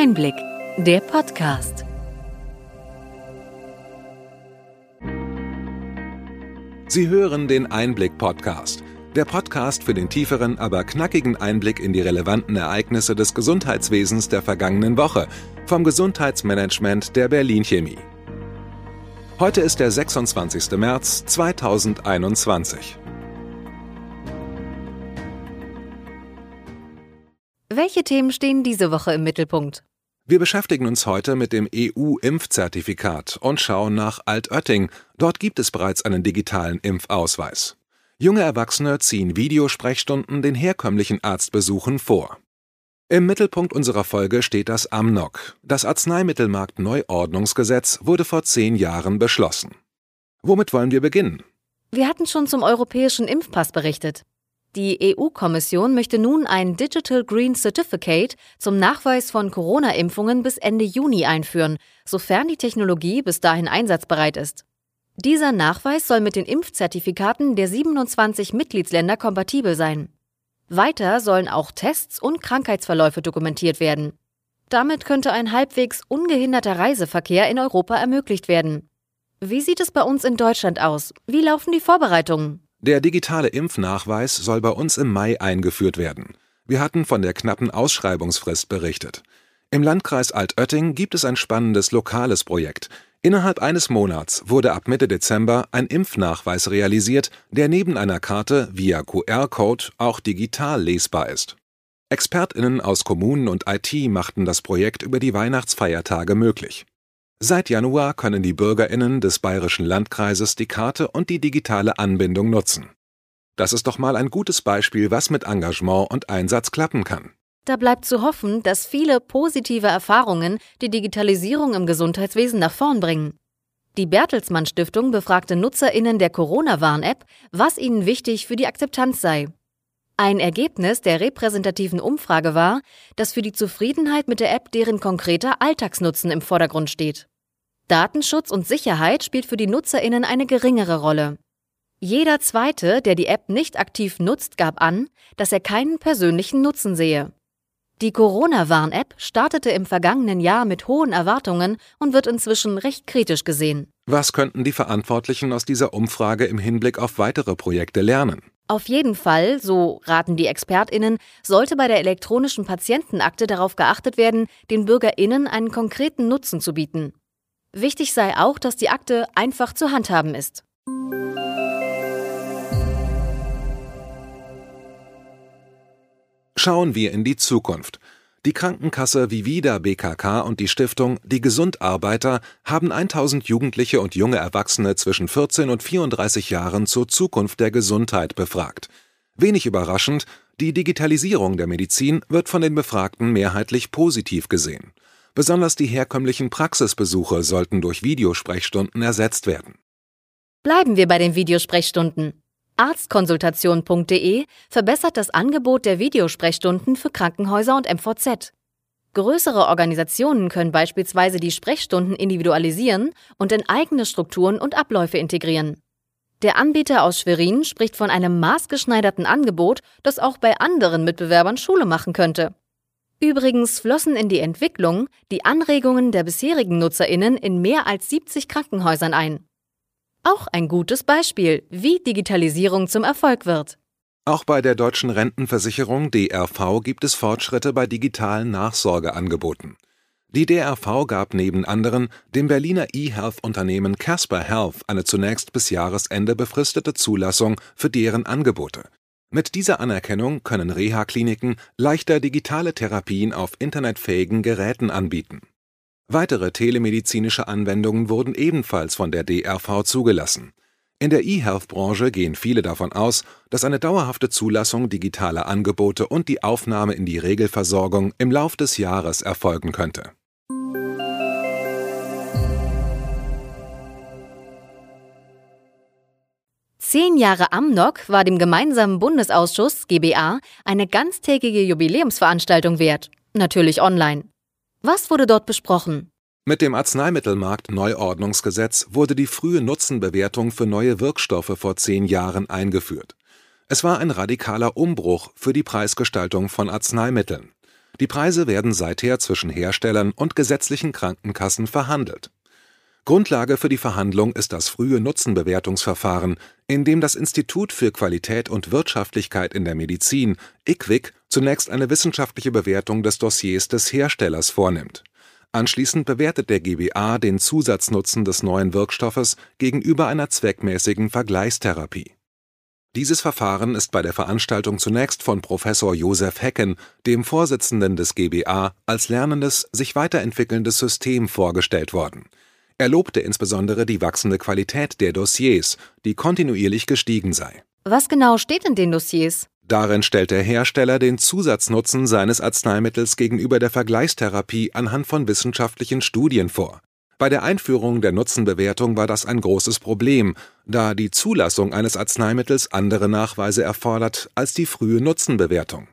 Einblick, der Podcast. Sie hören den Einblick-Podcast. Der Podcast für den tieferen, aber knackigen Einblick in die relevanten Ereignisse des Gesundheitswesens der vergangenen Woche vom Gesundheitsmanagement der Berlin Chemie. Heute ist der 26. März 2021. Welche Themen stehen diese Woche im Mittelpunkt? Wir beschäftigen uns heute mit dem EU-Impfzertifikat und schauen nach Altötting. Dort gibt es bereits einen digitalen Impfausweis. Junge Erwachsene ziehen Videosprechstunden den herkömmlichen Arztbesuchen vor. Im Mittelpunkt unserer Folge steht das AMNOG. Das Arzneimittelmarkt-Neuordnungsgesetz wurde vor zehn Jahren beschlossen. Womit wollen wir beginnen? Wir hatten schon zum europäischen Impfpass berichtet. Die EU-Kommission möchte nun ein Digital Green Certificate zum Nachweis von Corona-Impfungen bis Ende Juni einführen, sofern die Technologie bis dahin einsatzbereit ist. Dieser Nachweis soll mit den Impfzertifikaten der 27 Mitgliedsländer kompatibel sein. Weiter sollen auch Tests und Krankheitsverläufe dokumentiert werden. Damit könnte ein halbwegs ungehinderter Reiseverkehr in Europa ermöglicht werden. Wie sieht es bei uns in Deutschland aus? Wie laufen die Vorbereitungen? Der digitale Impfnachweis soll bei uns im Mai eingeführt werden. Wir hatten von der knappen Ausschreibungsfrist berichtet. Im Landkreis Altötting gibt es ein spannendes lokales Projekt. Innerhalb eines Monats wurde ab Mitte Dezember ein Impfnachweis realisiert, der neben einer Karte via QR-Code auch digital lesbar ist. Expertinnen aus Kommunen und IT machten das Projekt über die Weihnachtsfeiertage möglich. Seit Januar können die Bürgerinnen des bayerischen Landkreises die Karte und die digitale Anbindung nutzen. Das ist doch mal ein gutes Beispiel, was mit Engagement und Einsatz klappen kann. Da bleibt zu hoffen, dass viele positive Erfahrungen die Digitalisierung im Gesundheitswesen nach vorn bringen. Die Bertelsmann Stiftung befragte Nutzerinnen der Corona-Warn-App, was ihnen wichtig für die Akzeptanz sei. Ein Ergebnis der repräsentativen Umfrage war, dass für die Zufriedenheit mit der App deren konkreter Alltagsnutzen im Vordergrund steht. Datenschutz und Sicherheit spielt für die Nutzerinnen eine geringere Rolle. Jeder zweite, der die App nicht aktiv nutzt, gab an, dass er keinen persönlichen Nutzen sehe. Die Corona-Warn-App startete im vergangenen Jahr mit hohen Erwartungen und wird inzwischen recht kritisch gesehen. Was könnten die Verantwortlichen aus dieser Umfrage im Hinblick auf weitere Projekte lernen? Auf jeden Fall, so raten die Expertinnen, sollte bei der elektronischen Patientenakte darauf geachtet werden, den Bürgerinnen einen konkreten Nutzen zu bieten. Wichtig sei auch, dass die Akte einfach zu handhaben ist. Schauen wir in die Zukunft. Die Krankenkasse Vivida BKK und die Stiftung Die Gesundarbeiter haben 1000 Jugendliche und junge Erwachsene zwischen 14 und 34 Jahren zur Zukunft der Gesundheit befragt. Wenig überraschend, die Digitalisierung der Medizin wird von den Befragten mehrheitlich positiv gesehen. Besonders die herkömmlichen Praxisbesuche sollten durch Videosprechstunden ersetzt werden. Bleiben wir bei den Videosprechstunden. Arztkonsultation.de verbessert das Angebot der Videosprechstunden für Krankenhäuser und MVZ. Größere Organisationen können beispielsweise die Sprechstunden individualisieren und in eigene Strukturen und Abläufe integrieren. Der Anbieter aus Schwerin spricht von einem maßgeschneiderten Angebot, das auch bei anderen Mitbewerbern Schule machen könnte. Übrigens flossen in die Entwicklung die Anregungen der bisherigen Nutzerinnen in mehr als 70 Krankenhäusern ein. Auch ein gutes Beispiel, wie Digitalisierung zum Erfolg wird. Auch bei der deutschen Rentenversicherung DRV gibt es Fortschritte bei digitalen Nachsorgeangeboten. Die DRV gab neben anderen dem Berliner E-Health-Unternehmen Casper Health eine zunächst bis Jahresende befristete Zulassung für deren Angebote. Mit dieser Anerkennung können Reha-Kliniken leichter digitale Therapien auf internetfähigen Geräten anbieten Weitere telemedizinische Anwendungen wurden ebenfalls von der DRV zugelassen. In der E-Health-Branche gehen viele davon aus, dass eine dauerhafte Zulassung digitaler Angebote und die Aufnahme in die Regelversorgung im Lauf des Jahres erfolgen könnte. Zehn Jahre Amnok war dem gemeinsamen Bundesausschuss GBA eine ganztägige Jubiläumsveranstaltung wert, natürlich online. Was wurde dort besprochen? Mit dem Arzneimittelmarkt-Neuordnungsgesetz wurde die frühe Nutzenbewertung für neue Wirkstoffe vor zehn Jahren eingeführt. Es war ein radikaler Umbruch für die Preisgestaltung von Arzneimitteln. Die Preise werden seither zwischen Herstellern und gesetzlichen Krankenkassen verhandelt. Grundlage für die Verhandlung ist das frühe Nutzenbewertungsverfahren, in dem das Institut für Qualität und Wirtschaftlichkeit in der Medizin IQWiC zunächst eine wissenschaftliche Bewertung des Dossiers des Herstellers vornimmt. Anschließend bewertet der GBA den Zusatznutzen des neuen Wirkstoffes gegenüber einer zweckmäßigen Vergleichstherapie. Dieses Verfahren ist bei der Veranstaltung zunächst von Professor Josef Hecken, dem Vorsitzenden des GBA, als lernendes, sich weiterentwickelndes System vorgestellt worden er lobte insbesondere die wachsende Qualität der Dossiers, die kontinuierlich gestiegen sei. Was genau steht in den Dossiers? Darin stellt der Hersteller den Zusatznutzen seines Arzneimittels gegenüber der Vergleichstherapie anhand von wissenschaftlichen Studien vor. Bei der Einführung der Nutzenbewertung war das ein großes Problem, da die Zulassung eines Arzneimittels andere Nachweise erfordert als die frühe Nutzenbewertung.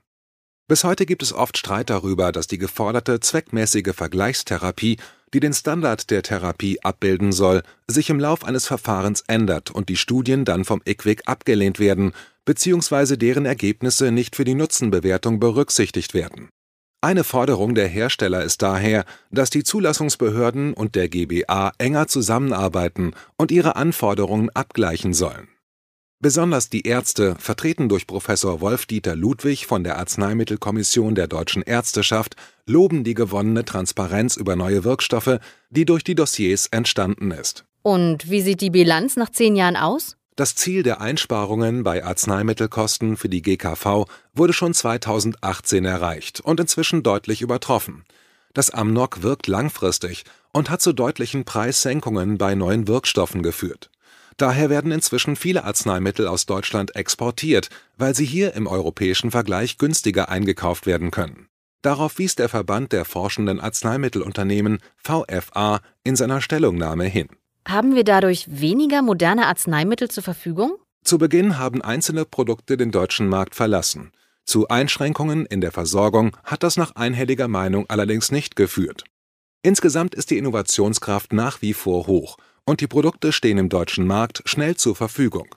Bis heute gibt es oft Streit darüber, dass die geforderte zweckmäßige Vergleichstherapie die den Standard der Therapie abbilden soll, sich im Lauf eines Verfahrens ändert und die Studien dann vom IQWiC abgelehnt werden bzw. deren Ergebnisse nicht für die Nutzenbewertung berücksichtigt werden. Eine Forderung der Hersteller ist daher, dass die Zulassungsbehörden und der GBA enger zusammenarbeiten und ihre Anforderungen abgleichen sollen Besonders die Ärzte, vertreten durch Professor Wolf-Dieter Ludwig von der Arzneimittelkommission der Deutschen Ärzteschaft, loben die gewonnene Transparenz über neue Wirkstoffe, die durch die Dossiers entstanden ist. Und wie sieht die Bilanz nach zehn Jahren aus? Das Ziel der Einsparungen bei Arzneimittelkosten für die GKV wurde schon 2018 erreicht und inzwischen deutlich übertroffen. Das Amnok wirkt langfristig und hat zu deutlichen Preissenkungen bei neuen Wirkstoffen geführt Daher werden inzwischen viele Arzneimittel aus Deutschland exportiert, weil sie hier im europäischen Vergleich günstiger eingekauft werden können. Darauf wies der Verband der forschenden Arzneimittelunternehmen VFA in seiner Stellungnahme hin. Haben wir dadurch weniger moderne Arzneimittel zur Verfügung? Zu Beginn haben einzelne Produkte den deutschen Markt verlassen. Zu Einschränkungen in der Versorgung hat das nach einhelliger Meinung allerdings nicht geführt. Insgesamt ist die Innovationskraft nach wie vor hoch und die Produkte stehen im deutschen Markt schnell zur Verfügung.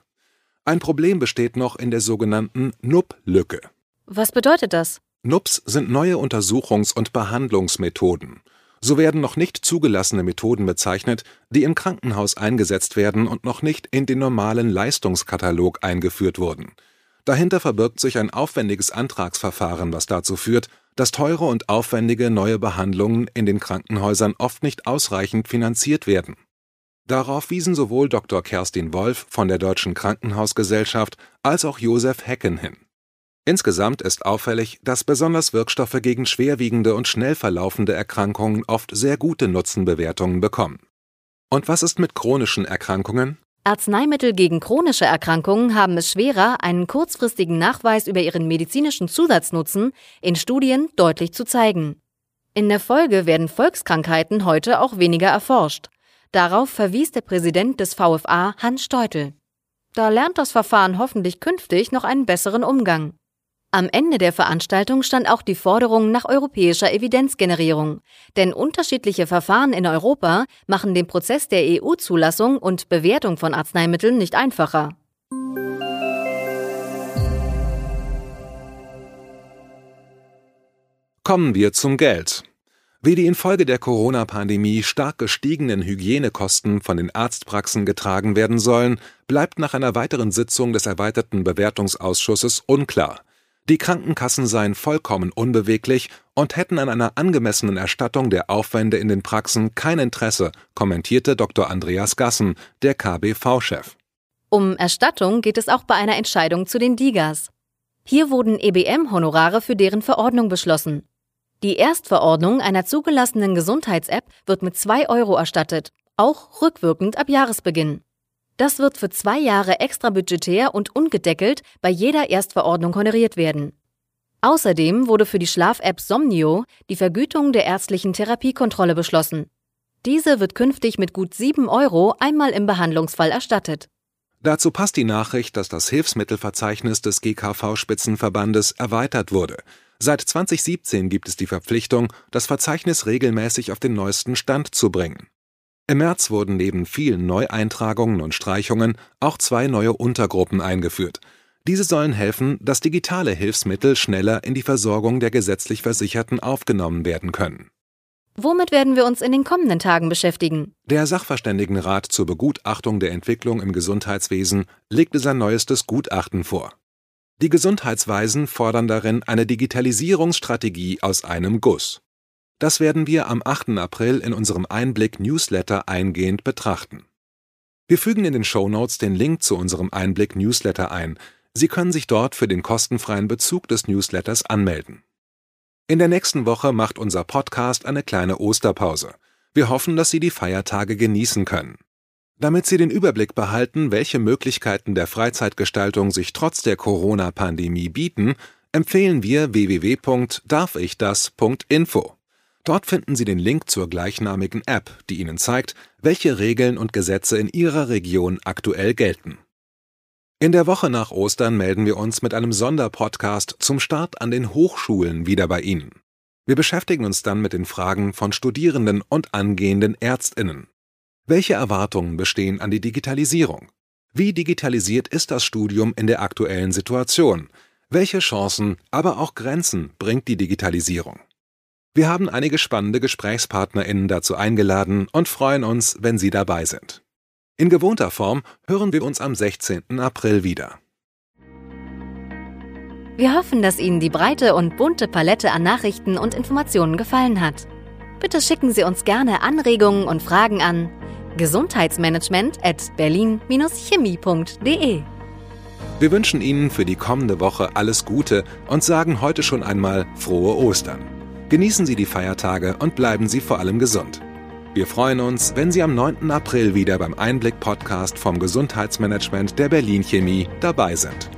Ein Problem besteht noch in der sogenannten NUP-Lücke. Was bedeutet das? NUPs sind neue Untersuchungs- und Behandlungsmethoden. So werden noch nicht zugelassene Methoden bezeichnet, die im Krankenhaus eingesetzt werden und noch nicht in den normalen Leistungskatalog eingeführt wurden. Dahinter verbirgt sich ein aufwendiges Antragsverfahren, was dazu führt, dass teure und aufwendige neue Behandlungen in den Krankenhäusern oft nicht ausreichend finanziert werden. Darauf wiesen sowohl Dr. Kerstin Wolf von der Deutschen Krankenhausgesellschaft als auch Josef Hecken hin. Insgesamt ist auffällig, dass besonders Wirkstoffe gegen schwerwiegende und schnell verlaufende Erkrankungen oft sehr gute Nutzenbewertungen bekommen. Und was ist mit chronischen Erkrankungen? Arzneimittel gegen chronische Erkrankungen haben es schwerer, einen kurzfristigen Nachweis über ihren medizinischen Zusatznutzen in Studien deutlich zu zeigen. In der Folge werden Volkskrankheiten heute auch weniger erforscht. Darauf verwies der Präsident des VFA Hans Steutel. Da lernt das Verfahren hoffentlich künftig noch einen besseren Umgang. Am Ende der Veranstaltung stand auch die Forderung nach europäischer Evidenzgenerierung, denn unterschiedliche Verfahren in Europa machen den Prozess der EU-Zulassung und Bewertung von Arzneimitteln nicht einfacher. Kommen wir zum Geld. Wie die infolge der Corona-Pandemie stark gestiegenen Hygienekosten von den Arztpraxen getragen werden sollen, bleibt nach einer weiteren Sitzung des erweiterten Bewertungsausschusses unklar. Die Krankenkassen seien vollkommen unbeweglich und hätten an einer angemessenen Erstattung der Aufwände in den Praxen kein Interesse, kommentierte Dr. Andreas Gassen, der KBV-Chef. Um Erstattung geht es auch bei einer Entscheidung zu den DIGAs. Hier wurden EBM-Honorare für deren Verordnung beschlossen. Die Erstverordnung einer zugelassenen Gesundheits-App wird mit 2 Euro erstattet, auch rückwirkend ab Jahresbeginn. Das wird für zwei Jahre extra budgetär und ungedeckelt bei jeder Erstverordnung honoriert werden. Außerdem wurde für die Schlaf-App Somnio die Vergütung der ärztlichen Therapiekontrolle beschlossen. Diese wird künftig mit gut 7 Euro einmal im Behandlungsfall erstattet. Dazu passt die Nachricht, dass das Hilfsmittelverzeichnis des GKV-Spitzenverbandes erweitert wurde. Seit 2017 gibt es die Verpflichtung, das Verzeichnis regelmäßig auf den neuesten Stand zu bringen. Im März wurden neben vielen Neueintragungen und Streichungen auch zwei neue Untergruppen eingeführt. Diese sollen helfen, dass digitale Hilfsmittel schneller in die Versorgung der gesetzlich Versicherten aufgenommen werden können. Womit werden wir uns in den kommenden Tagen beschäftigen? Der Sachverständigenrat zur Begutachtung der Entwicklung im Gesundheitswesen legte sein neuestes Gutachten vor. Die Gesundheitsweisen fordern darin eine Digitalisierungsstrategie aus einem Guss. Das werden wir am 8. April in unserem Einblick-Newsletter eingehend betrachten. Wir fügen in den Shownotes den Link zu unserem Einblick-Newsletter ein. Sie können sich dort für den kostenfreien Bezug des Newsletters anmelden. In der nächsten Woche macht unser Podcast eine kleine Osterpause. Wir hoffen, dass Sie die Feiertage genießen können. Damit Sie den Überblick behalten, welche Möglichkeiten der Freizeitgestaltung sich trotz der Corona-Pandemie bieten, empfehlen wir www.darfichdas.info. Dort finden Sie den Link zur gleichnamigen App, die Ihnen zeigt, welche Regeln und Gesetze in Ihrer Region aktuell gelten. In der Woche nach Ostern melden wir uns mit einem Sonderpodcast zum Start an den Hochschulen wieder bei Ihnen. Wir beschäftigen uns dann mit den Fragen von Studierenden und angehenden Ärztinnen. Welche Erwartungen bestehen an die Digitalisierung? Wie digitalisiert ist das Studium in der aktuellen Situation? Welche Chancen, aber auch Grenzen bringt die Digitalisierung? Wir haben einige spannende GesprächspartnerInnen dazu eingeladen und freuen uns, wenn Sie dabei sind. In gewohnter Form hören wir uns am 16. April wieder. Wir hoffen, dass Ihnen die breite und bunte Palette an Nachrichten und Informationen gefallen hat. Bitte schicken Sie uns gerne Anregungen und Fragen an gesundheitsmanagement at berlin-chemie.de. Wir wünschen Ihnen für die kommende Woche alles Gute und sagen heute schon einmal frohe Ostern. Genießen Sie die Feiertage und bleiben Sie vor allem gesund. Wir freuen uns, wenn Sie am 9. April wieder beim Einblick-Podcast vom Gesundheitsmanagement der Berlin Chemie dabei sind.